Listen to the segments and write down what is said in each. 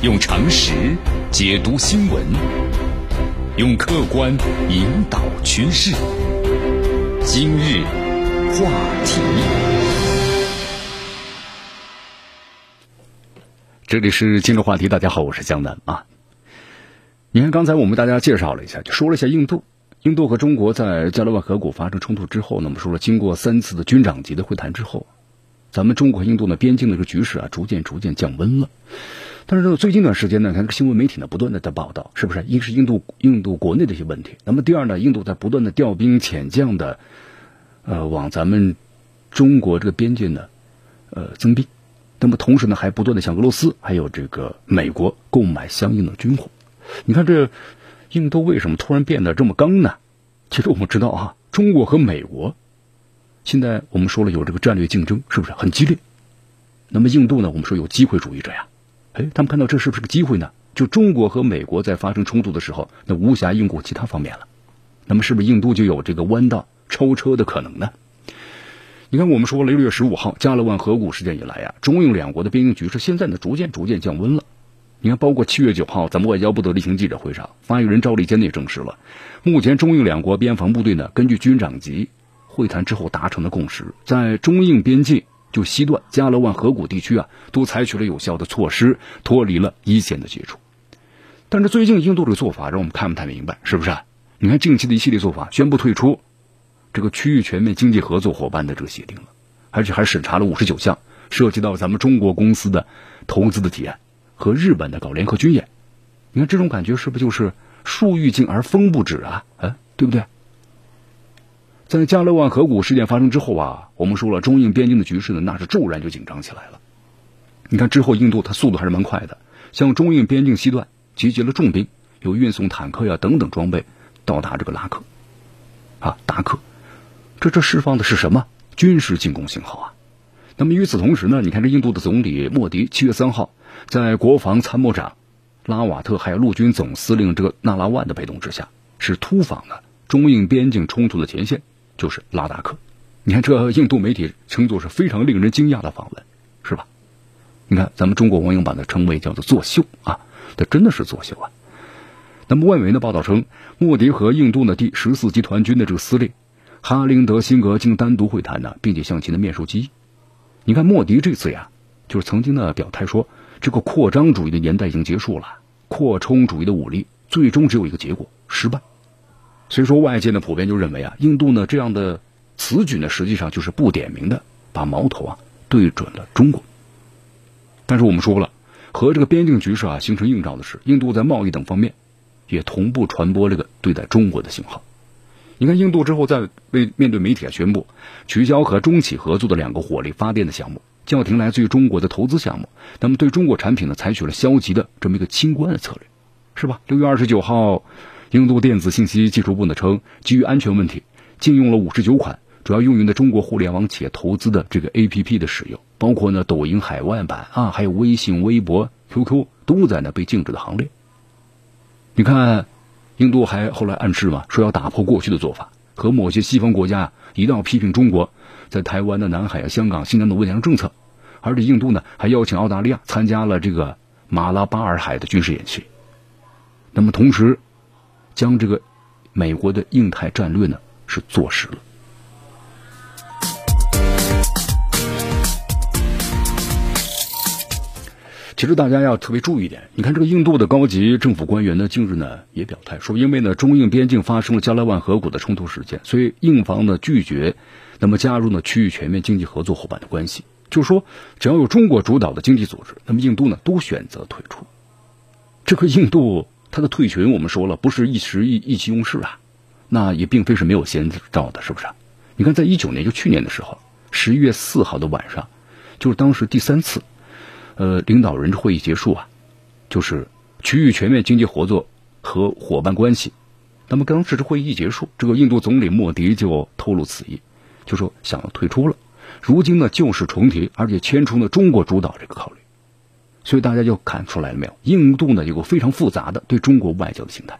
用常识解读新闻，用客观引导趋势。今日话题，这里是今日话题。大家好，我是江南啊。你看，刚才我们大家介绍了一下，就说了一下印度。印度和中国在加勒万河谷发生冲突之后，那么说了，经过三次的军长级的会谈之后，咱们中国和印度呢边境的这个局势啊，逐渐逐渐降温了。但是最近一段时间呢，看新闻媒体呢不断的在报道，是不是？一是印度印度国内的一些问题，那么第二呢，印度在不断的调兵遣将的，呃，往咱们中国这个边界呢，呃，增兵。那么同时呢，还不断的向俄罗斯还有这个美国购买相应的军火。你看这。印度为什么突然变得这么刚呢？其实我们知道啊，中国和美国现在我们说了有这个战略竞争，是不是很激烈？那么印度呢？我们说有机会主义者呀，哎，他们看到这是不是个机会呢？就中国和美国在发生冲突的时候，那无暇应顾其他方面了。那么是不是印度就有这个弯道超车的可能呢？你看，我们说了六月十五号加勒万河谷事件以来呀，中印两国的边境局势现在呢逐渐逐渐降温了。你看，包括七月九号，咱们外交部的例行记者会上，发言人赵立坚也证实了，目前中印两国边防部队呢，根据军长级会谈之后达成的共识，在中印边境就西段加勒万河谷地区啊，都采取了有效的措施，脱离了一线的接触。但是最近印度这个做法让我们看不太明白，是不是？你看近期的一系列做法，宣布退出这个区域全面经济合作伙伴的这个协定了，而且还审查了五十九项涉及到咱们中国公司的投资的提案。和日本的搞联合军演，你看这种感觉是不是就是树欲静而风不止啊？哎，对不对？在加勒万河谷事件发生之后啊，我们说了中印边境的局势呢，那是骤然就紧张起来了。你看之后印度它速度还是蛮快的，向中印边境西段集结了重兵，有运送坦克呀等等装备到达这个拉克啊达克，这这释放的是什么军事进攻信号啊？那么与此同时呢，你看这印度的总理莫迪七月三号。在国防参谋长拉瓦特还有陆军总司令这个纳拉万的陪同之下，是突访了中印边境冲突的前线，就是拉达克。你看，这印度媒体称作是非常令人惊讶的访问，是吧？你看，咱们中国网友把它称为叫做作秀啊，这真的是作秀啊。那么外媒的报道称，莫迪和印度的第十四集团军的这个司令哈林德辛格经单独会谈呢，并且向其的面授机。你看，莫迪这次呀，就是曾经呢表态说。这个扩张主义的年代已经结束了，扩充主义的武力最终只有一个结果失败。所以说，外界呢普遍就认为啊，印度呢这样的此举呢，实际上就是不点名的把矛头啊对准了中国。但是我们说了，和这个边境局势啊形成映照的是，印度在贸易等方面也同步传播这个对待中国的信号。你看，印度之后在为面对媒体啊宣布取消和中企合作的两个火力发电的项目。叫停来自于中国的投资项目，那么对中国产品呢，采取了消极的这么一个清关的策略，是吧？六月二十九号，印度电子信息技术部呢称，基于安全问题，禁用了五十九款主要用于的中国互联网企业投资的这个 A P P 的使用，包括呢抖音海外版啊，还有微信、微博、Q Q 都在呢被禁止的行列。你看，印度还后来暗示嘛，说要打破过去的做法，和某些西方国家一定要批评中国。在台湾的南海啊、香港、新疆的问题上政策，而且印度呢还邀请澳大利亚参加了这个马拉巴尔海的军事演习。那么同时，将这个美国的印太战略呢是坐实了。其实大家要特别注意一点，你看这个印度的高级政府官员呢，近日呢也表态说，因为呢中印边境发生了加勒万河谷的冲突事件，所以印方呢拒绝。那么加入呢区域全面经济合作伙伴的关系，就是说，只要有中国主导的经济组织，那么印度呢都选择退出。这个印度他的退群，我们说了不是一时意意气用事啊，那也并非是没有先兆的，是不是？你看，在一九年就去年的时候，十一月四号的晚上，就是当时第三次，呃，领导人会议结束啊，就是区域全面经济合作和伙伴关系。那么刚这次会议一结束，这个印度总理莫迪就透露此意。就说想要退出了，如今呢旧事重提，而且牵出了中国主导这个考虑，所以大家就看出来了没有？印度呢有个非常复杂的对中国外交的心态。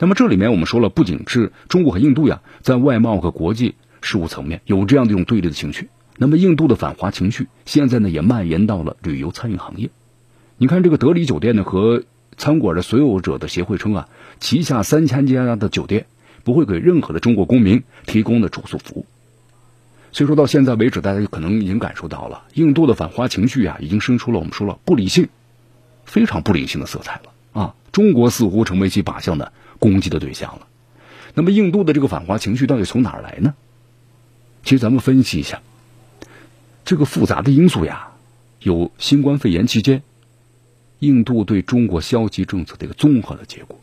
那么这里面我们说了，不仅是中国和印度呀，在外贸和国际事务层面有这样的一种对立的情绪，那么印度的反华情绪现在呢也蔓延到了旅游餐饮行业。你看这个德里酒店呢和餐馆的所有者的协会称啊，旗下三千家的酒店不会给任何的中国公民提供的住宿服务。所以说到现在为止，大家可能已经感受到了，印度的反华情绪啊，已经生出了我们说了不理性、非常不理性的色彩了啊！中国似乎成为其靶向的攻击的对象了。那么，印度的这个反华情绪到底从哪儿来呢？其实咱们分析一下，这个复杂的因素呀，有新冠肺炎期间印度对中国消极政策的一个综合的结果。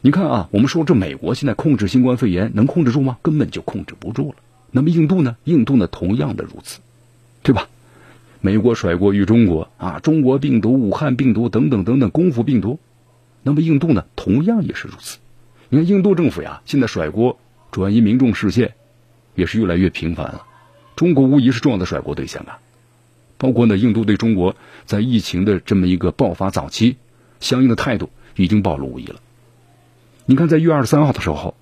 你看啊，我们说这美国现在控制新冠肺炎能控制住吗？根本就控制不住了。那么印度呢？印度呢，同样的如此，对吧？美国甩锅于中国啊，中国病毒、武汉病毒等等等等功夫病毒。那么印度呢，同样也是如此。你看印度政府呀，现在甩锅转移民众视线，也是越来越频繁了。中国无疑是重要的甩锅对象啊。包括呢，印度对中国在疫情的这么一个爆发早期，相应的态度已经暴露无遗了。你看，在一月二十三号的时候。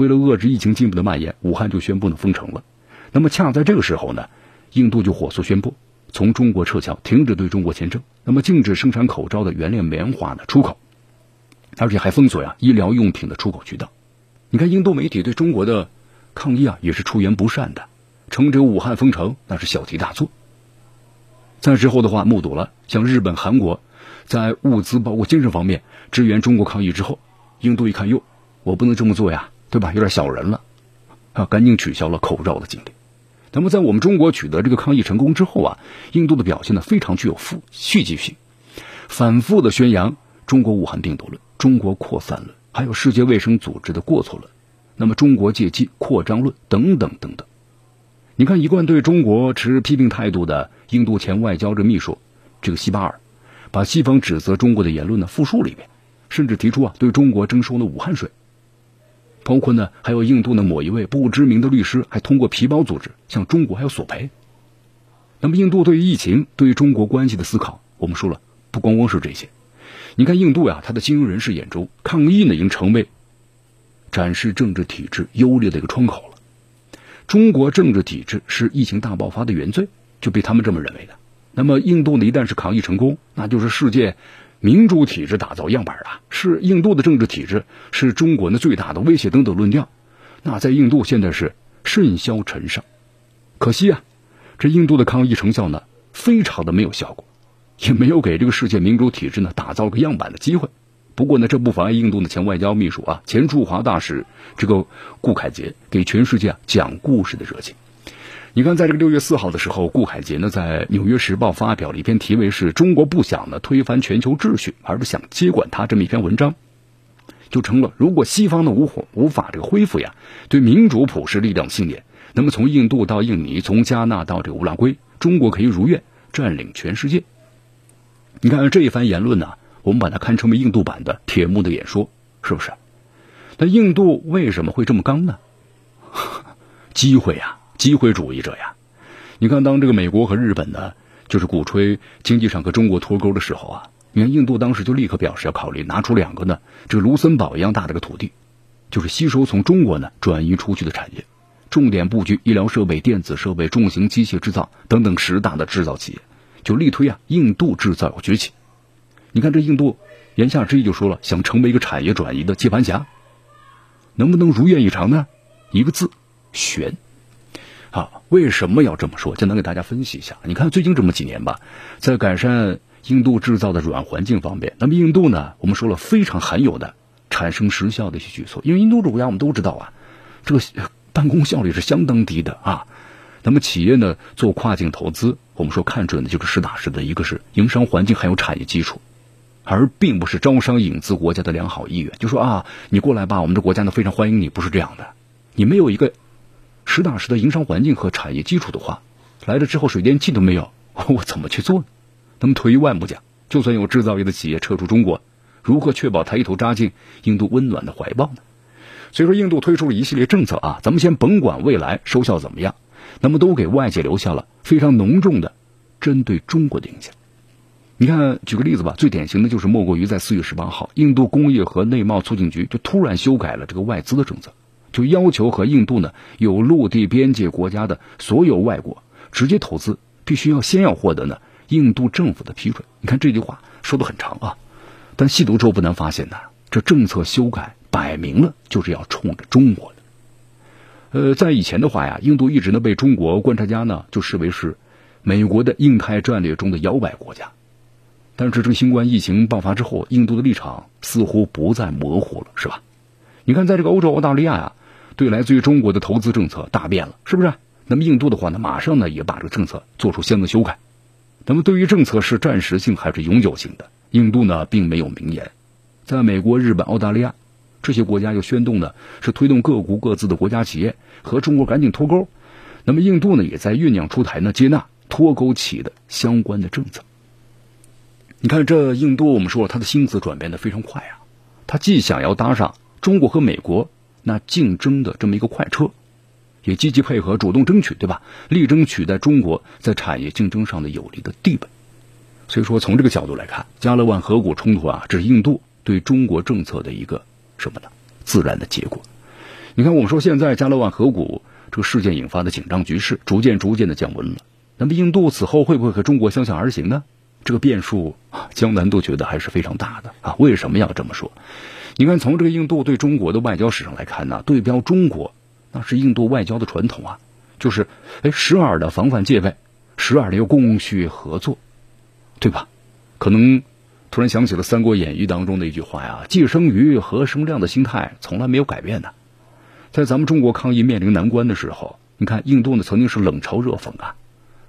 为了遏制疫情进一步的蔓延，武汉就宣布呢封城了。那么恰在这个时候呢，印度就火速宣布从中国撤侨，停止对中国签证，那么禁止生产口罩的原料棉花的出口，而且还封锁呀医疗用品的出口渠道。你看，印度媒体对中国的抗议啊也是出言不善的，称这个武汉封城那是小题大做。在之后的话，目睹了像日本、韩国在物资包括精神方面支援中国抗疫之后，印度一看哟，我不能这么做呀。对吧？有点小人了，啊，赶紧取消了口罩的禁令。那么，在我们中国取得这个抗疫成功之后啊，印度的表现呢非常具有复戏剧性，反复的宣扬中国武汉病毒论、中国扩散论，还有世界卫生组织的过错论，那么中国借机扩张论等等等等。你看，一贯对中国持批评态度的印度前外交这秘书这个西巴尔，把西方指责中国的言论呢复述了一遍，甚至提出啊对中国征收了武汉税。包括呢，还有印度的某一位不知名的律师，还通过皮包组织向中国还有索赔。那么，印度对于疫情、对于中国关系的思考，我们说了，不光光是这些。你看，印度呀，它的精英人士眼中，抗疫呢已经成为展示政治体制优劣的一个窗口了。中国政治体制是疫情大爆发的原罪，就被他们这么认为的。那么，印度呢，一旦是抗疫成功，那就是世界。民主体制打造样板啊，是印度的政治体制，是中国的最大的威胁等等论调。那在印度现在是甚嚣尘上，可惜啊，这印度的抗疫成效呢，非常的没有效果，也没有给这个世界民主体制呢打造个样板的机会。不过呢，这不妨碍印度的前外交秘书啊，前驻华大使这个顾凯杰给全世界讲故事的热情。你看，在这个六月四号的时候，顾海杰呢在《纽约时报》发表了一篇题为“是中国不想呢推翻全球秩序，而是想接管它”这么一篇文章，就成了如果西方的无火无法这个恢复呀对民主普世力量信念，那么从印度到印尼，从加纳到这个乌拉圭，中国可以如愿占领全世界。你看这一番言论呢，我们把它看称为印度版的铁幕的演说，是不是？那印度为什么会这么刚呢？机会呀！机会主义者呀，你看，当这个美国和日本呢，就是鼓吹经济上和中国脱钩的时候啊，你看印度当时就立刻表示要考虑拿出两个呢，这个卢森堡一样大的个土地，就是吸收从中国呢转移出去的产业，重点布局医疗设备、电子设备、重型机械制造等等十大的制造企业，就力推啊印度制造要崛起。你看这印度言下之意就说了，想成为一个产业转移的接盘侠，能不能如愿以偿呢？一个字，悬。好，为什么要这么说？简单给大家分析一下。你看最近这么几年吧，在改善印度制造的软环境方面，那么印度呢，我们说了非常罕有的产生实效的一些举措。因为印度这国家我们都知道啊，这个办公效率是相当低的啊。那么企业呢做跨境投资，我们说看准的就是实打实的一个是营商环境还有产业基础，而并不是招商引资国家的良好意愿。就说啊，你过来吧，我们这国家呢非常欢迎你，不是这样的，你没有一个。实打实的营商环境和产业基础的话，来了之后水电气都没有，我怎么去做呢？那么退一万步讲，就算有制造业的企业撤出中国，如何确保他一头扎进印度温暖的怀抱呢？所以说，印度推出了一系列政策啊，咱们先甭管未来收效怎么样，那么都给外界留下了非常浓重的针对中国的影响。你看，举个例子吧，最典型的就是莫过于在四月十八号，印度工业和内贸促进局就突然修改了这个外资的政策。就要求和印度呢有陆地边界国家的所有外国直接投资，必须要先要获得呢印度政府的批准。你看这句话说的很长啊，但细读之后不难发现呢，这政策修改摆明了就是要冲着中国的。呃，在以前的话呀，印度一直呢被中国观察家呢就视为是美国的印太战略中的摇摆国家。但是这个新冠疫情爆发之后，印度的立场似乎不再模糊了，是吧？你看，在这个欧洲澳大利亚呀，对来自于中国的投资政策大变了，是不是？那么印度的话呢，马上呢也把这个政策做出相应的修改。那么对于政策是暂时性还是永久性的，印度呢并没有明言。在美国、日本、澳大利亚这些国家又宣动呢，是推动各国各自的国家企业和中国赶紧脱钩。那么印度呢也在酝酿出台呢接纳脱钩企的相关的政策。你看这印度，我们说了，他的心思转变的非常快啊，他既想要搭上中国和美国那竞争的这么一个快车。也积极配合，主动争取，对吧？力争取代中国在产业竞争上的有利的地位。所以说，从这个角度来看，加勒万河谷冲突啊，这是印度对中国政策的一个什么呢？自然的结果。你看，我们说现在加勒万河谷这个事件引发的紧张局势，逐渐逐渐的降温了。那么，印度此后会不会和中国相向而行呢？这个变数，江南都觉得还是非常大的啊。为什么要这么说？你看，从这个印度对中国的外交史上来看呢，对标中国。那是印度外交的传统啊，就是哎，时而的防范戒备，时而的又共叙合作，对吧？可能突然想起了《三国演义》当中的一句话呀：“既生瑜，何生亮”的心态从来没有改变的。在咱们中国抗疫面临难关的时候，你看印度呢曾经是冷嘲热讽啊。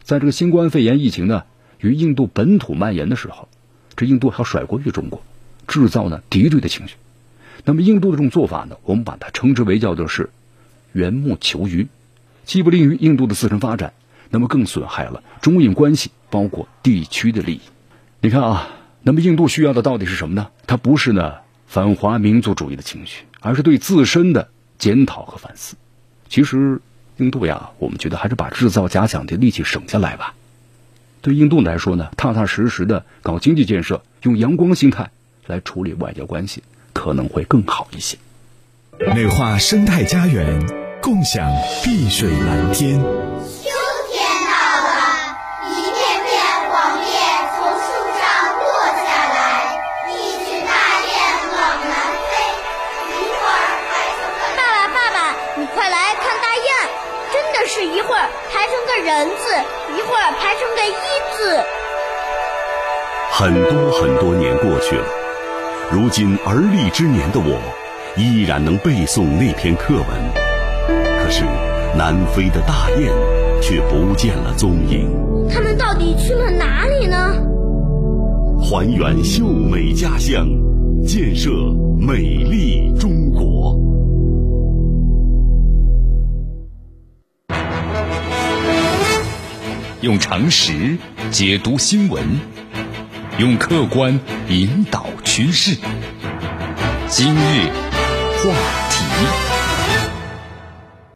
在这个新冠肺炎疫情呢与印度本土蔓延的时候，这印度还要甩锅于中国，制造呢敌对的情绪。那么印度的这种做法呢，我们把它称之为叫做是。缘木求鱼，既不利于印度的自身发展，那么更损害了中印关系，包括地区的利益。你看啊，那么印度需要的到底是什么呢？它不是呢反华民族主义的情绪，而是对自身的检讨和反思。其实，印度呀，我们觉得还是把制造假想的力气省下来吧。对印度来说呢，踏踏实实的搞经济建设，用阳光心态来处理外交关系，可能会更好一些。美化生态家园。共享碧水蓝天。秋天到了，一片片黄叶从树上落下来，一群大雁往南飞，一会儿排成个……爸爸，爸爸，你快来看大雁，真的是一会儿排成个人字，一会儿排成个一字。很多很多年过去了，如今而立之年的我，依然能背诵那篇课文。可是南飞的大雁，却不见了踪影。他们到底去了哪里呢？还原秀美家乡，建设美丽中国。用常识解读新闻，用客观引导趋势。今日话题。